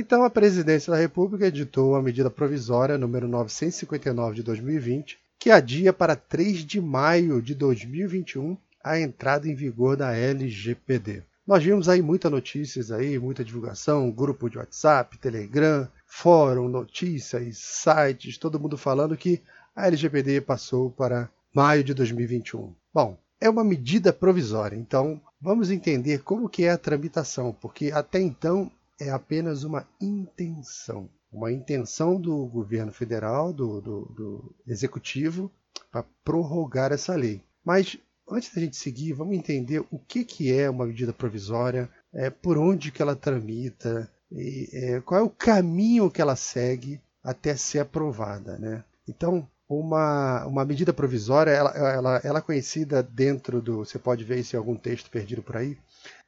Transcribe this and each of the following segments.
Então, a Presidência da República editou a medida provisória número 959 de 2020, que adia para 3 de maio de 2021 a entrada em vigor da LGPD. Nós vimos aí muitas notícias aí, muita divulgação, grupo de WhatsApp, Telegram, fórum, notícias, sites, todo mundo falando que a LGPD passou para maio de 2021. Bom, é uma medida provisória, então vamos entender como que é a tramitação, porque até então é apenas uma intenção. Uma intenção do governo federal, do, do, do executivo, para prorrogar essa lei. Mas antes da gente seguir, vamos entender o que, que é uma medida provisória, é, por onde que ela tramita, e, é, qual é o caminho que ela segue até ser aprovada. Né? Então, uma, uma medida provisória, ela, ela, ela é conhecida dentro do, você pode ver isso em algum texto perdido por aí,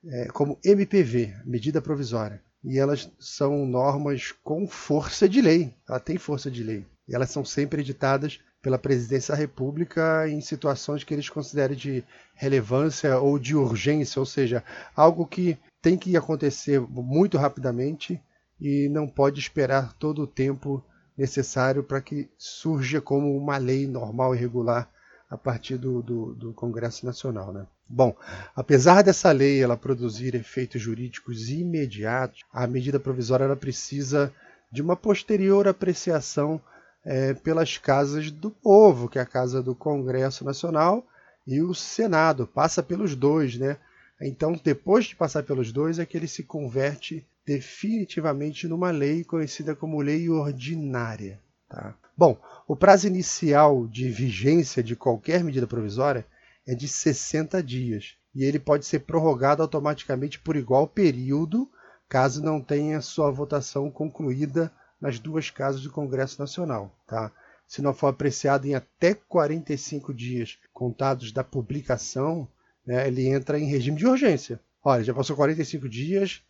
é, como MPV, medida provisória. E elas são normas com força de lei, ela tem força de lei. E elas são sempre editadas pela Presidência da República em situações que eles considerem de relevância ou de urgência, ou seja, algo que tem que acontecer muito rapidamente e não pode esperar todo o tempo necessário para que surja como uma lei normal e regular a partir do, do, do, Congresso Nacional. Né? Bom, apesar dessa lei ela produzir efeitos jurídicos imediatos, a medida provisória ela precisa de uma posterior apreciação é, pelas casas do povo, que é a casa do Congresso Nacional e o Senado, passa pelos dois, né? Então, depois de passar pelos dois, é que ele se converte definitivamente numa lei conhecida como lei ordinária. Tá? Bom, o prazo inicial de vigência de qualquer medida provisória é de 60 dias e ele pode ser prorrogado automaticamente por igual período, caso não tenha sua votação concluída nas duas casas do Congresso Nacional. Tá? Se não for apreciado em até 45 dias contados da publicação, né, ele entra em regime de urgência. Olha, já passou 45 dias,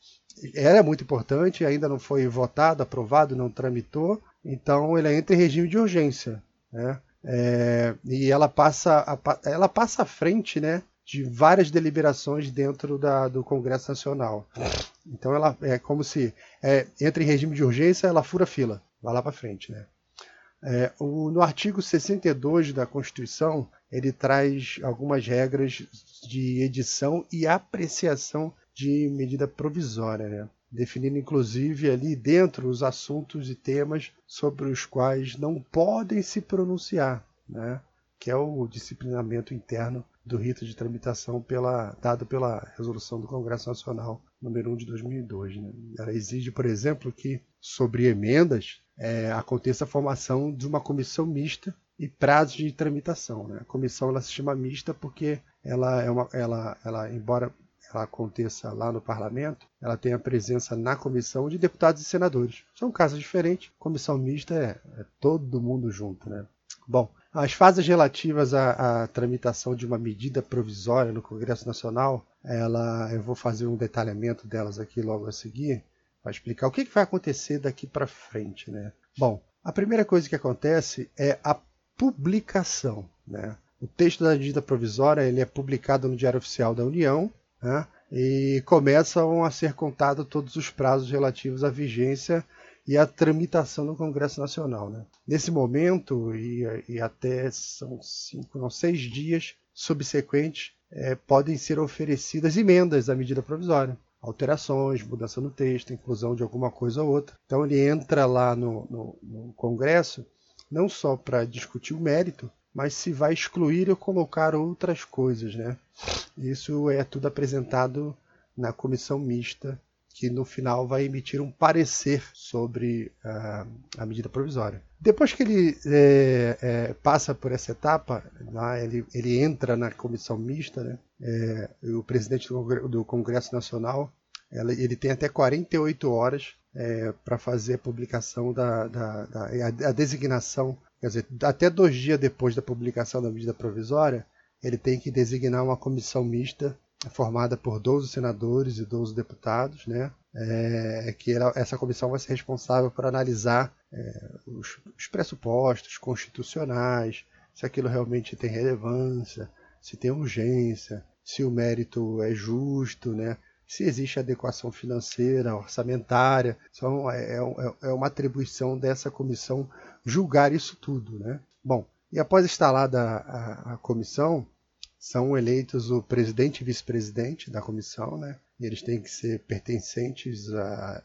era muito importante, ainda não foi votado, aprovado, não tramitou, então ele entra em regime de urgência. Né? É, e ela passa, a, ela passa à frente né, de várias deliberações dentro da, do Congresso Nacional. Então ela é como se é, entra em regime de urgência, ela fura fila, vai lá para frente. Né? É, o, no artigo 62 da Constituição, ele traz algumas regras de edição e apreciação de medida provisória, né? Definindo inclusive ali dentro os assuntos e temas sobre os quais não podem se pronunciar, né? que é o disciplinamento interno do rito de tramitação pela, dado pela resolução do Congresso Nacional número 1 de 2002. Né? Ela exige, por exemplo, que sobre emendas é, aconteça a formação de uma comissão mista e prazos de tramitação. Né? A comissão ela se chama mista porque ela é uma, ela, ela embora ela aconteça lá no parlamento, ela tem a presença na comissão de deputados e senadores. São casos diferentes. Comissão mista é, é todo mundo junto, né? Bom, as fases relativas à, à, tramitação de uma medida provisória no Congresso Nacional, ela, eu vou fazer um detalhamento delas aqui logo a seguir, para explicar o que, que vai acontecer daqui para frente. Né? Bom, a primeira coisa que acontece é a publicação. Né? O texto da medida provisória ele é publicado no Diário Oficial da União né? e começam a ser contados todos os prazos relativos à vigência e a tramitação no Congresso Nacional. Né? Nesse momento, e, e, até são cinco, não, seis dias subsequentes, é, podem ser oferecidas emendas à medida provisória. Alterações, mudança no texto, inclusão de alguma coisa ou outra. Então ele entra lá no, no, no Congresso não só para discutir o mérito, mas se vai excluir ou colocar outras coisas. Né? Isso é tudo apresentado na comissão mista que no final vai emitir um parecer sobre uh, a medida provisória. Depois que ele é, é, passa por essa etapa, lá ele, ele entra na comissão mista, né? É, o presidente do, Congresso Nacional ela, ele tem até 48 horas é, para fazer a publicação da, da, da a, a, designação, quer dizer, até dois dias depois da publicação da medida provisória, ele tem que designar uma comissão mista formada por 12 senadores e 12 deputados, né? É, que ela, essa comissão vai ser responsável por analisar é, os, os, pressupostos constitucionais, se aquilo realmente tem relevância, se tem urgência, se o mérito é justo, né? Se existe adequação financeira, orçamentária. Então, é, é, é uma atribuição dessa comissão julgar isso tudo. Né? Bom, e após instalada a, a comissão, são eleitos o presidente e vice-presidente da comissão, né? E eles têm que ser pertencentes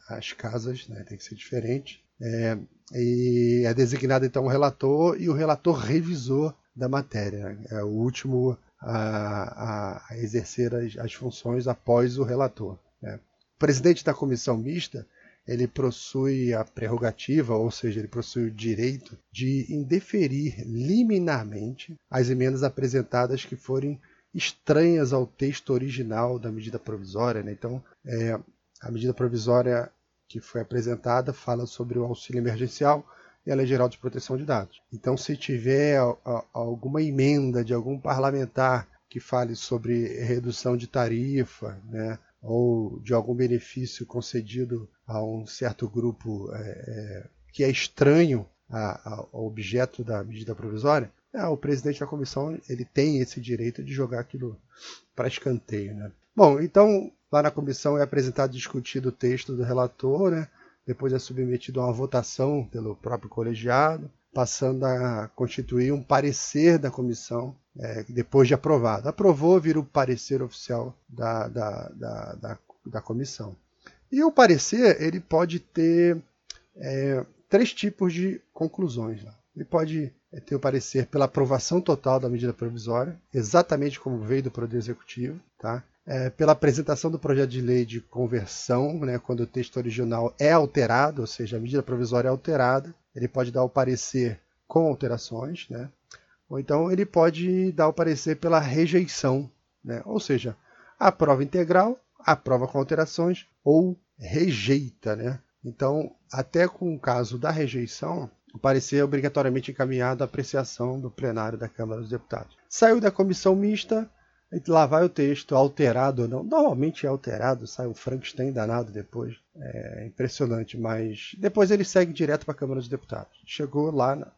às casas, né? Tem que ser diferente. É, e é designado então o relator e o relator revisor da matéria. É o último a, a exercer as, as, funções após o relator. Né? O presidente da comissão mista ele possui a prerrogativa, ou seja, ele possui o direito de indeferir liminarmente as emendas apresentadas que forem estranhas ao texto original da medida provisória. Né? Então, é, a medida provisória que foi apresentada fala sobre o auxílio emergencial e a Lei Geral de Proteção de Dados. Então, se tiver alguma emenda de algum parlamentar que fale sobre redução de tarifa, né, ou de algum benefício concedido a um certo grupo é, é, que é estranho ao objeto da medida provisória, é, o presidente da comissão ele tem esse direito de jogar aquilo para escanteio. Né? Bom, então lá na comissão é apresentado e discutido o texto do relator, né? Depois é submetido a uma votação pelo próprio colegiado, passando a constituir um parecer da comissão é, depois de aprovado. Aprovou, vira o parecer oficial da, da, da, da, da comissão. E o parecer ele pode ter é, três tipos de conclusões. Ele pode é, ter o parecer pela aprovação total da medida provisória, exatamente como veio do Poder Executivo, tá? É, pela apresentação do projeto de lei de conversão, né, quando o texto original é alterado, ou seja, a medida provisória é alterada, ele pode dar o parecer com alterações, né, ou então ele pode dar o parecer pela rejeição, né, ou seja, aprova integral, aprova com alterações ou rejeita. Né. Então, até com o caso da rejeição, o parecer é obrigatoriamente encaminhado à apreciação do plenário da Câmara dos Deputados. Saiu da comissão mista, lá vai o texto, alterado ou não. Normalmente é alterado, sai um Frankenstein danado depois. É impressionante, mas depois ele segue direto para a Câmara dos Deputados. Chegou lá na,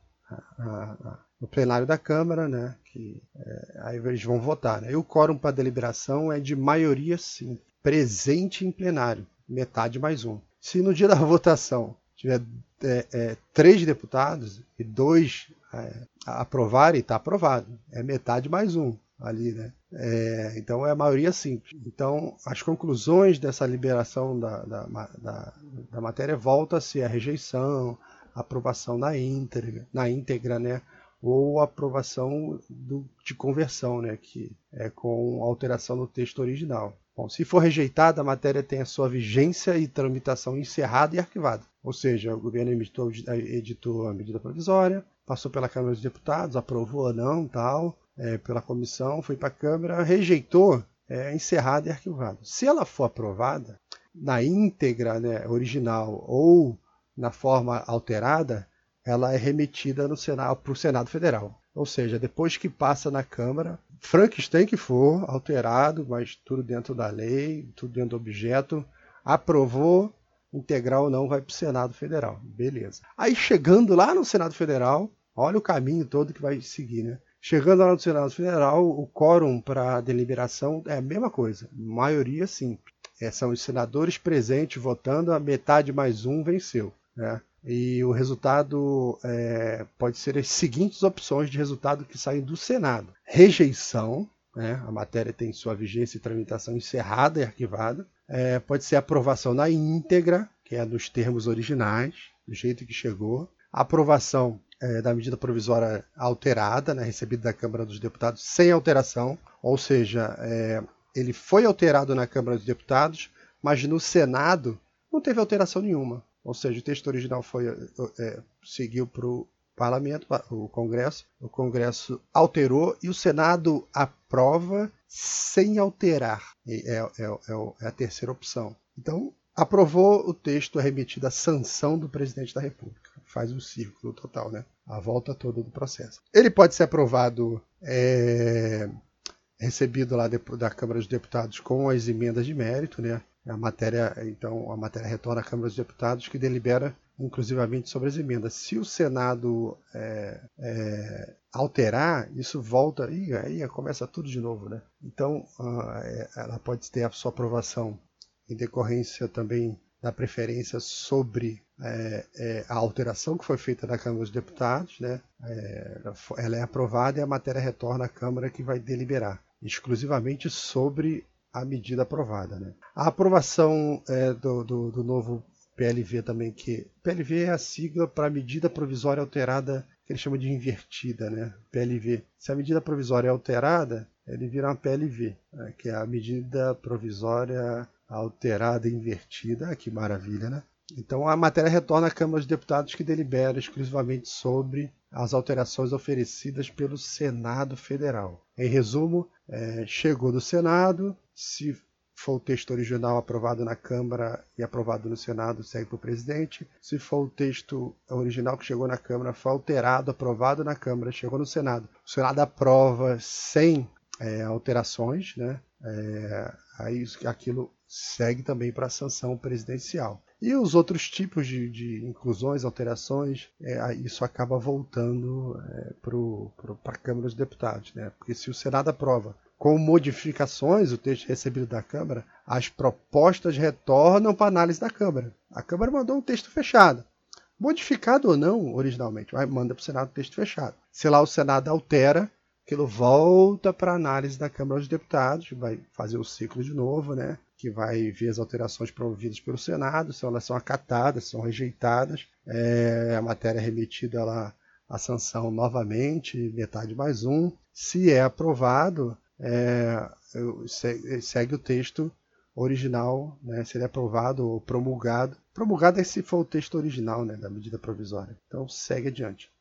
na, na, no plenário da Câmara, né? Que, é, aí eles vão votar. Né? E o quórum para deliberação é de maioria sim, presente em plenário, metade mais um. Se no dia da votação tiver é, é, três deputados e dois é, aprovarem, está aprovado. É metade mais um ali, né? É, então é a maioria simples. Então as conclusões dessa liberação da, da, da, da matéria volta-se a rejeição, aprovação na íntegra, na íntegra, né? Ou aprovação do, de conversão, né? Que é com alteração no texto original. Bom, se for rejeitada, a matéria tem a sua vigência e tramitação encerrada e arquivada. Ou seja, o governo editou, editou a medida provisória, passou pela Câmara dos Deputados, aprovou ou não, tal, é, pela comissão, foi para a Câmara, rejeitou, é, encerrada e arquivada. Se ela for aprovada na íntegra né, original ou na forma alterada, ela é remetida para o Senado Federal. Ou seja, depois que passa na Câmara, Frankenstein que for, alterado, mas tudo dentro da lei, tudo dentro do objeto, aprovou, integral ou não, vai para o Senado Federal. Beleza. Aí chegando lá no Senado Federal, olha o caminho todo que vai seguir, né? Chegando lá no Senado Federal, o quórum para deliberação é a mesma coisa, maioria simples. É, são os senadores presentes votando, a metade mais um venceu. Né? E o resultado é, pode ser as seguintes opções de resultado que saem do Senado: rejeição, né? a matéria tem sua vigência e tramitação encerrada e arquivada. É, pode ser aprovação na íntegra, que é nos termos originais, do jeito que chegou. Aprovação é, da medida provisória alterada, né, recebida da Câmara dos Deputados sem alteração, ou seja, é, ele foi alterado na Câmara dos Deputados, mas no Senado não teve alteração nenhuma. Ou seja, o texto original foi, é, seguiu para o parlamento, o Congresso, o Congresso alterou e o Senado aprova sem alterar. É, é, é, é a terceira opção. Então, aprovou o texto remetido à sanção do presidente da República faz o círculo total, né? A volta toda do processo. Ele pode ser aprovado, é, recebido lá da Câmara dos Deputados com as emendas de mérito, né? A matéria, então, a matéria retorna à Câmara dos Deputados que delibera inclusivamente sobre as emendas. Se o Senado é, é, alterar, isso volta e aí começa tudo de novo, né? Então, uh, ela pode ter a sua aprovação em decorrência também da preferência sobre é, é, a alteração que foi feita na Câmara dos Deputados, né? É, ela é aprovada e a matéria retorna à Câmara que vai deliberar exclusivamente sobre a medida aprovada. Né? A aprovação é, do, do, do, novo PLV também, que PLV é a sigla para medida provisória alterada, que ele chama de invertida, né? PLV. Se a medida provisória é alterada, ele vira uma PLV, né? que é a medida provisória alterada invertida. Ah, que maravilha, né? Então a matéria retorna à Câmara dos Deputados que delibera exclusivamente sobre as alterações oferecidas pelo Senado Federal. Em resumo, é, chegou do Senado, se for o texto original aprovado na Câmara e aprovado no Senado, segue para o presidente. Se for o texto original que chegou na Câmara, foi alterado, aprovado na Câmara, chegou no Senado. O Senado aprova sem é, alterações, né? É, aí aquilo segue também para a sanção presidencial. E os outros tipos de, de inclusões, alterações, é, isso acaba voltando é, para a Câmara dos Deputados. Né? Porque se o Senado aprova com modificações o texto recebido da Câmara, as propostas retornam para análise da Câmara. A Câmara mandou um texto fechado. Modificado ou não originalmente, vai manda para o Senado o texto fechado. Se lá o Senado altera, aquilo volta para análise da Câmara dos Deputados, vai fazer o ciclo de novo, né? Que vai ver as alterações promovidas pelo Senado, se elas são acatadas, são rejeitadas, é, a matéria é remetida lá à sanção novamente, metade mais um. Se é aprovado, é, segue o texto original, né, se ele é aprovado ou promulgado. Promulgado é se for o texto original né, da medida provisória. Então segue adiante.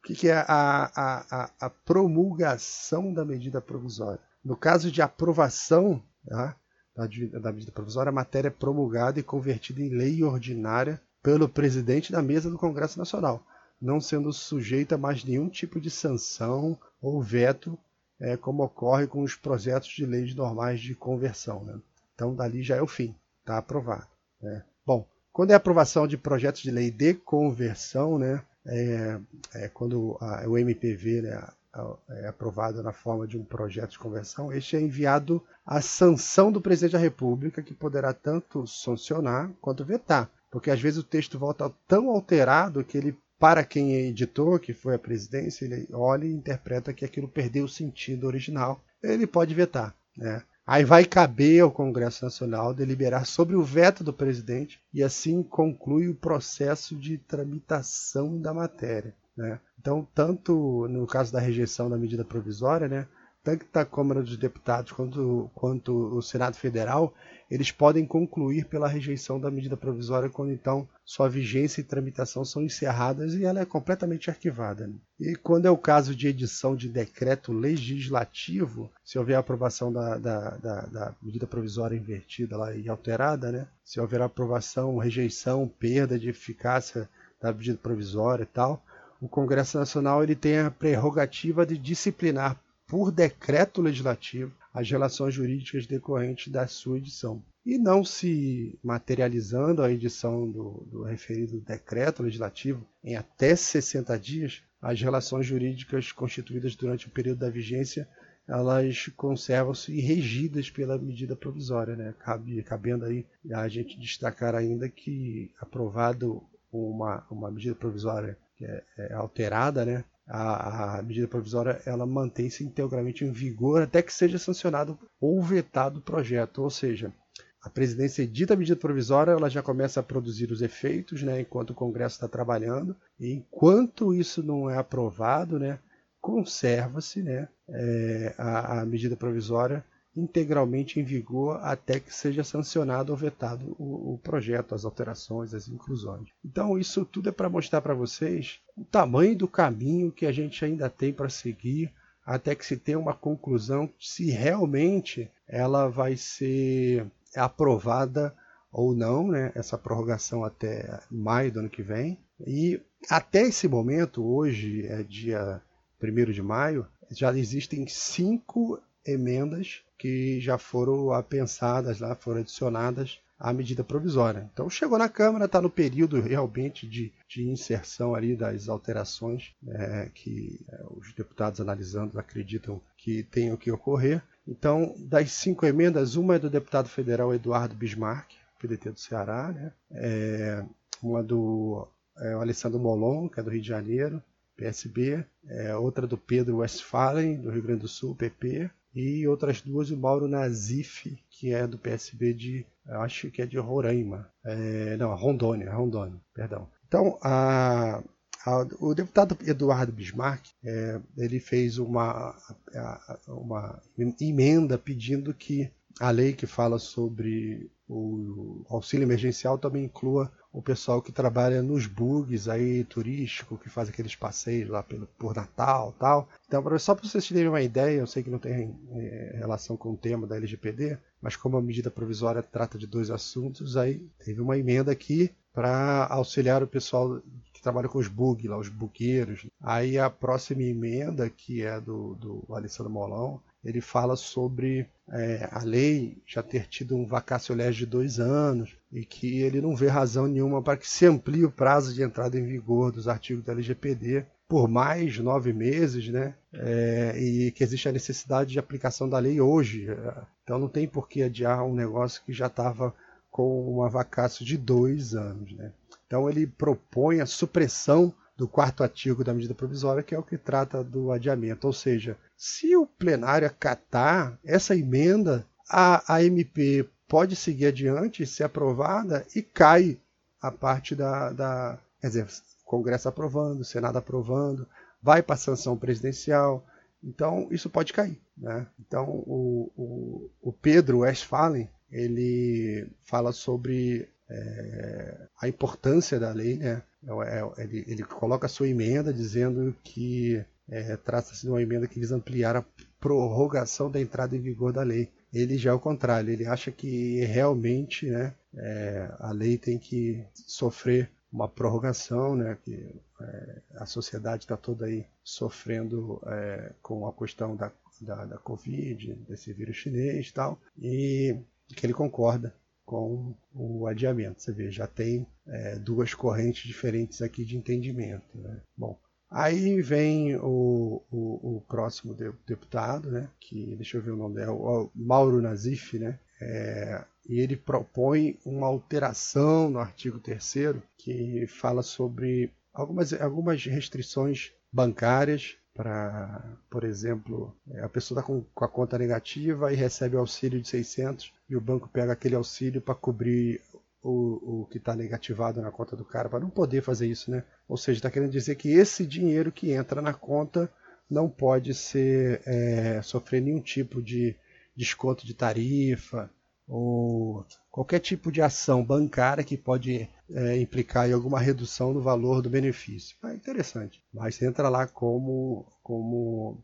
O que, que é a, a, a, a promulgação da medida provisória? No caso de aprovação, tá, da medida provisória, a matéria é promulgada e convertida em lei ordinária pelo presidente da mesa do Congresso Nacional, não sendo sujeita a mais nenhum tipo de sanção ou veto, é, como ocorre com os projetos de leis normais de conversão. Né? Então, dali já é o fim, está aprovado. Né? Bom, quando é aprovação de projetos de lei de conversão, né, é, é quando a, o MPV, né, é aprovado na forma de um projeto de conversão, este é enviado à sanção do presidente da República, que poderá tanto sancionar quanto vetar. Porque às vezes o texto volta tão alterado que ele, para quem é editor, que foi a presidência, ele olha e interpreta que aquilo perdeu o sentido original. Ele pode vetar. Né? Aí vai caber ao Congresso Nacional deliberar sobre o veto do presidente e assim conclui o processo de tramitação da matéria. Né? Então, tanto no caso da rejeição da medida provisória, né, tanto da Câmara dos Deputados quanto, quanto o Senado Federal, eles podem concluir pela rejeição da medida provisória quando então sua vigência e tramitação são encerradas e ela é completamente arquivada. Né? E quando é o caso de edição de decreto legislativo, se houver aprovação da, da, da, da medida provisória invertida lá e alterada, né? se houver aprovação, rejeição, perda de eficácia da medida provisória e tal, o Congresso Nacional ele tem a prerrogativa de disciplinar por decreto legislativo as relações jurídicas decorrentes da sua edição. E não se materializando a edição do, do referido decreto legislativo em até 60 dias, as relações jurídicas constituídas durante o período da vigência elas conservam-se regidas pela medida provisória, né? Cabe, cabendo aí a gente destacar ainda que aprovado uma, uma medida provisória que é, é alterada, né? A, a, medida provisória ela mantém-se integralmente em vigor até que seja sancionado ou vetado o projeto, ou seja, a presidência edita a medida provisória, ela já começa a produzir os efeitos, né, enquanto o Congresso está trabalhando, e enquanto isso não é aprovado, né, conserva-se né, é, a, a medida provisória integralmente em vigor até que seja sancionado ou vetado o, o projeto, as alterações, as inclusões. Então, isso tudo é para mostrar para vocês o tamanho do caminho que a gente ainda tem para seguir até que se tenha uma conclusão se realmente ela vai ser aprovada ou não, né, essa prorrogação até maio do ano que vem. E até esse momento, hoje é dia 1 de maio, já existem cinco emendas que já foram pensadas lá, foram adicionadas à medida provisória. Então chegou na Câmara, está no período realmente de, de inserção ali das alterações é, que é, os deputados analisando acreditam que tenham que ocorrer. Então, das cinco emendas, uma é do deputado federal Eduardo Bismarck, PDT do Ceará, né? É, uma do é, Alessandro Molon, que é do Rio de Janeiro, PSB, é, outra do Pedro Westphalen, do Rio Grande do Sul, PP, e outras duas do Mauro Nazif, que é do PSB de, acho que é de Roraima, é, não, Rondônia, Rondônia, perdão. Então, a, a, o deputado Eduardo Bismarck, é, ele fez uma, uma emenda pedindo que a lei que fala sobre o auxílio emergencial também inclua o pessoal que trabalha nos bugs aí turístico, que faz aqueles passeios lá pelo, por Natal tal. Então, só para vocês terem uma ideia, eu sei que não tem é, relação com o tema da LGPD, mas como a medida provisória trata de dois assuntos, aí teve uma emenda aqui para auxiliar o pessoal que trabalha com os bugs, lá, os bugueiros. Aí a próxima emenda, que é do, do Alessandro Molão, ele fala sobre é, a lei já ter tido um vacácio legis de dois anos e que ele não vê razão nenhuma para que se amplie o prazo de entrada em vigor dos artigos da LGPD por mais nove meses, né? É, e que existe a necessidade de aplicação da lei hoje. Então não tem por que adiar um negócio que já estava com um vacácio de dois anos, né? Então ele propõe a supressão do quarto artigo da medida provisória, que é o que trata do adiamento. Ou seja, se o plenário acatar essa emenda, a, a MP pode seguir adiante, ser aprovada e cai a parte da, da. Quer dizer, Congresso aprovando, Senado aprovando, vai para a sanção presidencial. Então, isso pode cair. Né? Então, o, o, o Pedro Westphalen ele fala sobre é, a importância da lei, né? É, é, ele, ele, coloca a sua emenda dizendo que é, trata-se de uma emenda que visa ampliar a prorrogação da entrada em vigor da lei. Ele já é o contrário, ele acha que realmente né, é, a lei tem que sofrer uma prorrogação, né, que é, a sociedade está toda aí sofrendo é, com a questão da, da, da Covid, desse vírus chinês e tal, e que ele concorda com o adiamento. Você vê, já tem é, duas correntes diferentes aqui de entendimento. Né? Bom, aí vem o, o, o, próximo deputado, né? que deixa eu ver o nome dele, o Mauro Nazif, né? É, e ele propõe uma alteração no artigo 3 que fala sobre algumas, algumas restrições bancárias para, por exemplo, é, a pessoa está com, com, a conta negativa e recebe o auxílio de 600 e o banco pega aquele auxílio para cobrir o, o que está negativado na conta do cara, para não poder fazer isso, né? Ou seja, está querendo dizer que esse dinheiro que entra na conta não pode ser é, sofrer nenhum tipo de desconto de tarifa ou qualquer tipo de ação bancária que pode é, implicar em alguma redução no valor do benefício. É interessante, mas entra lá como, como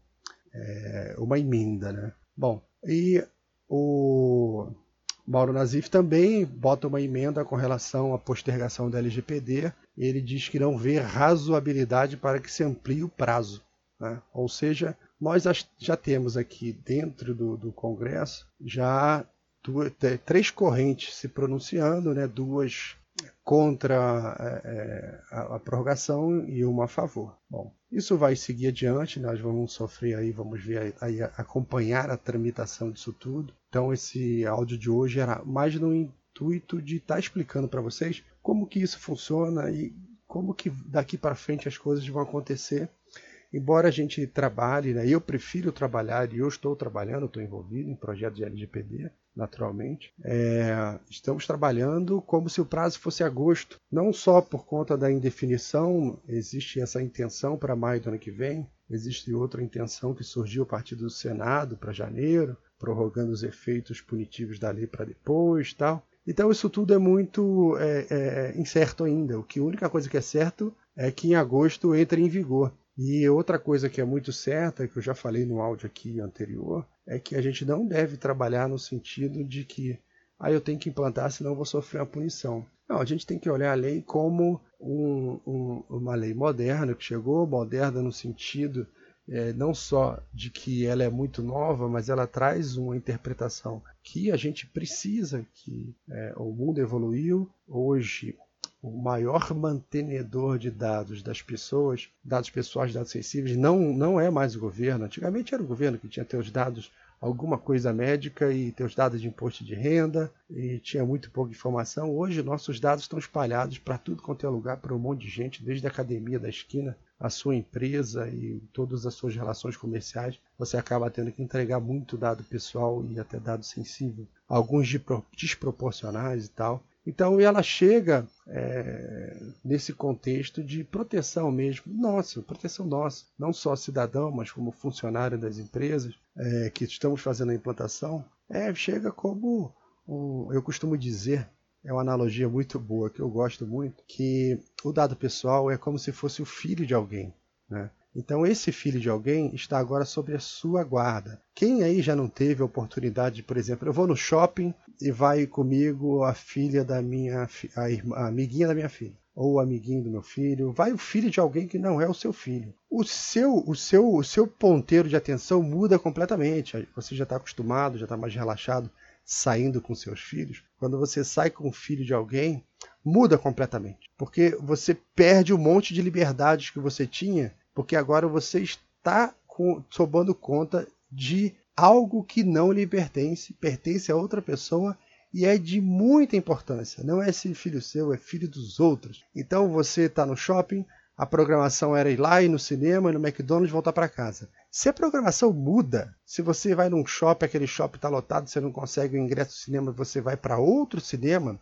é, uma emenda. Né? Bom, e o Mauro Nazif também bota uma emenda com relação à postergação da LGPD. Ele diz que não vê razoabilidade para que se amplie o prazo. Né? Ou seja, nós já temos aqui dentro do, do Congresso já duas, três correntes se pronunciando, né? duas contra é, a, a, prorrogação e uma a favor. Bom, isso vai seguir adiante, nós vamos sofrer aí, vamos ver aí, acompanhar a tramitação disso tudo. Então esse áudio de hoje era mais no intuito de estar tá explicando para vocês como que isso funciona e como que daqui para frente as coisas vão acontecer. Embora a gente trabalhe, né, eu prefiro trabalhar e eu estou trabalhando, estou envolvido em projetos de LGPD, naturalmente. É, estamos trabalhando como se o prazo fosse agosto, não só por conta da indefinição, existe essa intenção para maio do ano que vem, existe outra intenção que surgiu a partir do Senado para janeiro, prorrogando os efeitos punitivos da lei para depois tal. Então isso tudo é muito é, é, incerto ainda. O que a única coisa que é certo é que em agosto entre em vigor. E outra coisa que é muito certa, que eu já falei no áudio aqui anterior, é que a gente não deve trabalhar no sentido de que ah, eu tenho que implantar, senão vou sofrer uma punição. Não, a gente tem que olhar a lei como um, um, uma lei moderna que chegou, moderna no sentido é, não só de que ela é muito nova, mas ela traz uma interpretação que a gente precisa, que é, o mundo evoluiu. Hoje o maior mantenedor de dados das pessoas, dados pessoais, dados sensíveis, não, não é mais o governo. Antigamente era o governo que tinha os dados alguma coisa médica e teus dados de imposto de renda e tinha muito pouca informação. Hoje nossos dados estão espalhados para tudo quanto é lugar, para um monte de gente, desde a academia da esquina, a sua empresa e todas as suas relações comerciais. Você acaba tendo que entregar muito dado pessoal e até dado sensível, alguns desproporcionais e tal. Então ela chega é, nesse contexto de proteção mesmo, nossa, proteção nossa, não só cidadão, mas como funcionário das empresas é, que estamos fazendo a implantação, é, chega como, um, eu costumo dizer, é uma analogia muito boa que eu gosto muito, que o dado pessoal é como se fosse o filho de alguém, né? Então esse filho de alguém está agora sob a sua guarda. Quem aí já não teve a oportunidade, por exemplo, eu vou no shopping e vai comigo a filha da minha a, irmã, a amiguinha da minha filha ou o amiguinho do meu filho, vai o filho de alguém que não é o seu filho. O seu, o seu, o seu ponteiro de atenção muda completamente. Você já está acostumado, já está mais relaxado saindo com seus filhos. Quando você sai com o filho de alguém, muda completamente, porque você perde um monte de liberdades que você tinha porque agora você está com, tomando conta de algo que não lhe pertence, pertence a outra pessoa e é de muita importância. Não é esse filho seu, é filho dos outros. Então você está no shopping, a programação era ir lá, ir no cinema, no McDonald's voltar para casa. Se a programação muda, se você vai num shopping, aquele shopping está lotado, você não consegue o ingresso do cinema, você vai para outro cinema,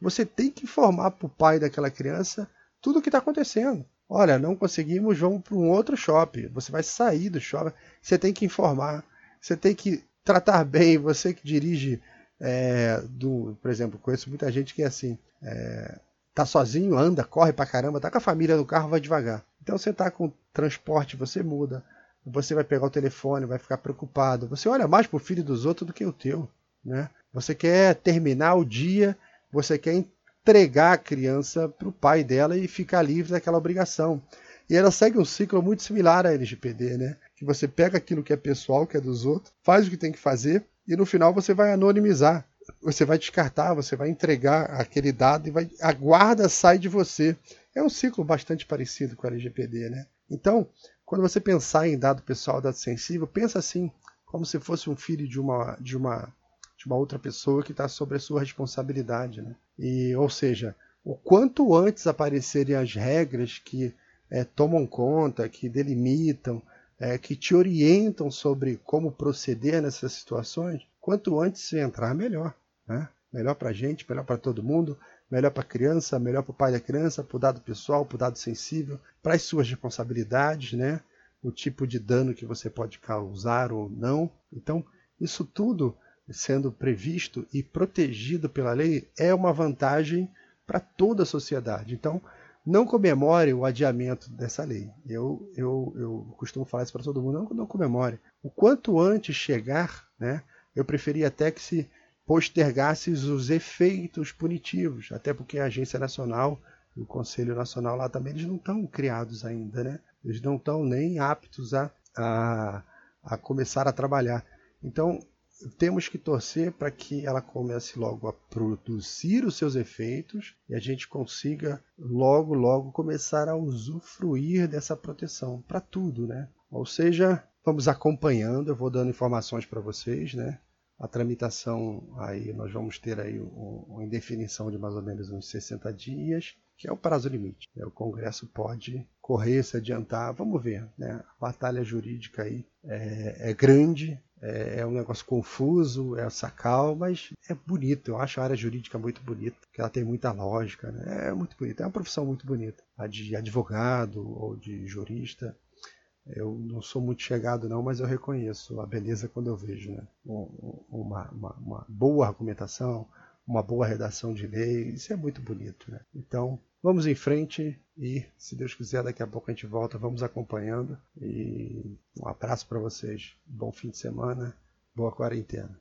você tem que informar para o pai daquela criança tudo o que está acontecendo. Olha, não conseguimos, vamos para um outro shopping. Você vai sair do shopping, você tem que informar, você tem que tratar bem. Você que dirige, é, do, por exemplo, conheço muita gente que é assim, é, tá sozinho, anda, corre pra caramba, tá com a família no carro, vai devagar. Então você tá com transporte, você muda. Você vai pegar o telefone, vai ficar preocupado. Você olha mais pro filho dos outros do que o teu, né? Você quer terminar o dia, você quer entregar a criança para o pai dela e ficar livre daquela obrigação. E ela segue um ciclo muito similar à LGPD, né? Que você pega aquilo que é pessoal, que é dos outros, faz o que tem que fazer e no final você vai anonimizar. Você vai descartar, você vai entregar aquele dado e vai, a guarda sai de você. É um ciclo bastante parecido com a LGPD, né? Então, quando você pensar em dado pessoal, dado sensível, pensa assim, como se fosse um filho de uma, de uma uma outra pessoa que está sobre a sua responsabilidade. Né? E, ou seja, o quanto antes aparecerem as regras que é, tomam conta, que delimitam, é, que te orientam sobre como proceder nessas situações, quanto antes você entrar, melhor. Né? Melhor para a gente, melhor para todo mundo, melhor para a criança, melhor para o pai da criança, para o dado pessoal, para o dado sensível, para as suas responsabilidades, né? o tipo de dano que você pode causar ou não. Então, isso tudo sendo previsto e protegido pela lei é uma vantagem para toda a sociedade. Então, não comemore o adiamento dessa lei. Eu, eu, eu costumo falar isso para todo mundo, não, não comemore. O quanto antes chegar, né, eu preferia até que se postergasse os efeitos punitivos, até porque a Agência Nacional o Conselho Nacional lá também, eles não estão criados ainda, né? Eles não estão nem aptos a, a, a começar a trabalhar. Então, temos que torcer para que ela comece logo a produzir os seus efeitos e a gente consiga logo, logo começar a usufruir dessa proteção para tudo, né? Ou seja, vamos acompanhando, eu vou dando informações para vocês, né? A tramitação aí nós vamos ter aí uma indefinição de mais ou menos uns 60 dias, que é o prazo limite. O Congresso pode correr, se adiantar, vamos ver, né? A batalha jurídica aí é, é grande, é, é, um negócio confuso, é sacal, mas é bonito. Eu acho a área jurídica muito bonita, porque ela tem muita lógica, né? É muito bonita. É uma profissão muito bonita. A de advogado ou de jurista. Eu não sou muito chegado, não, mas eu reconheço a beleza quando eu vejo né? uma, uma, uma boa argumentação, uma boa redação de lei. Isso é muito bonito. Né? Então, vamos em frente e, se Deus quiser, daqui a pouco a gente volta. Vamos acompanhando. E um abraço para vocês. Bom fim de semana. Boa quarentena.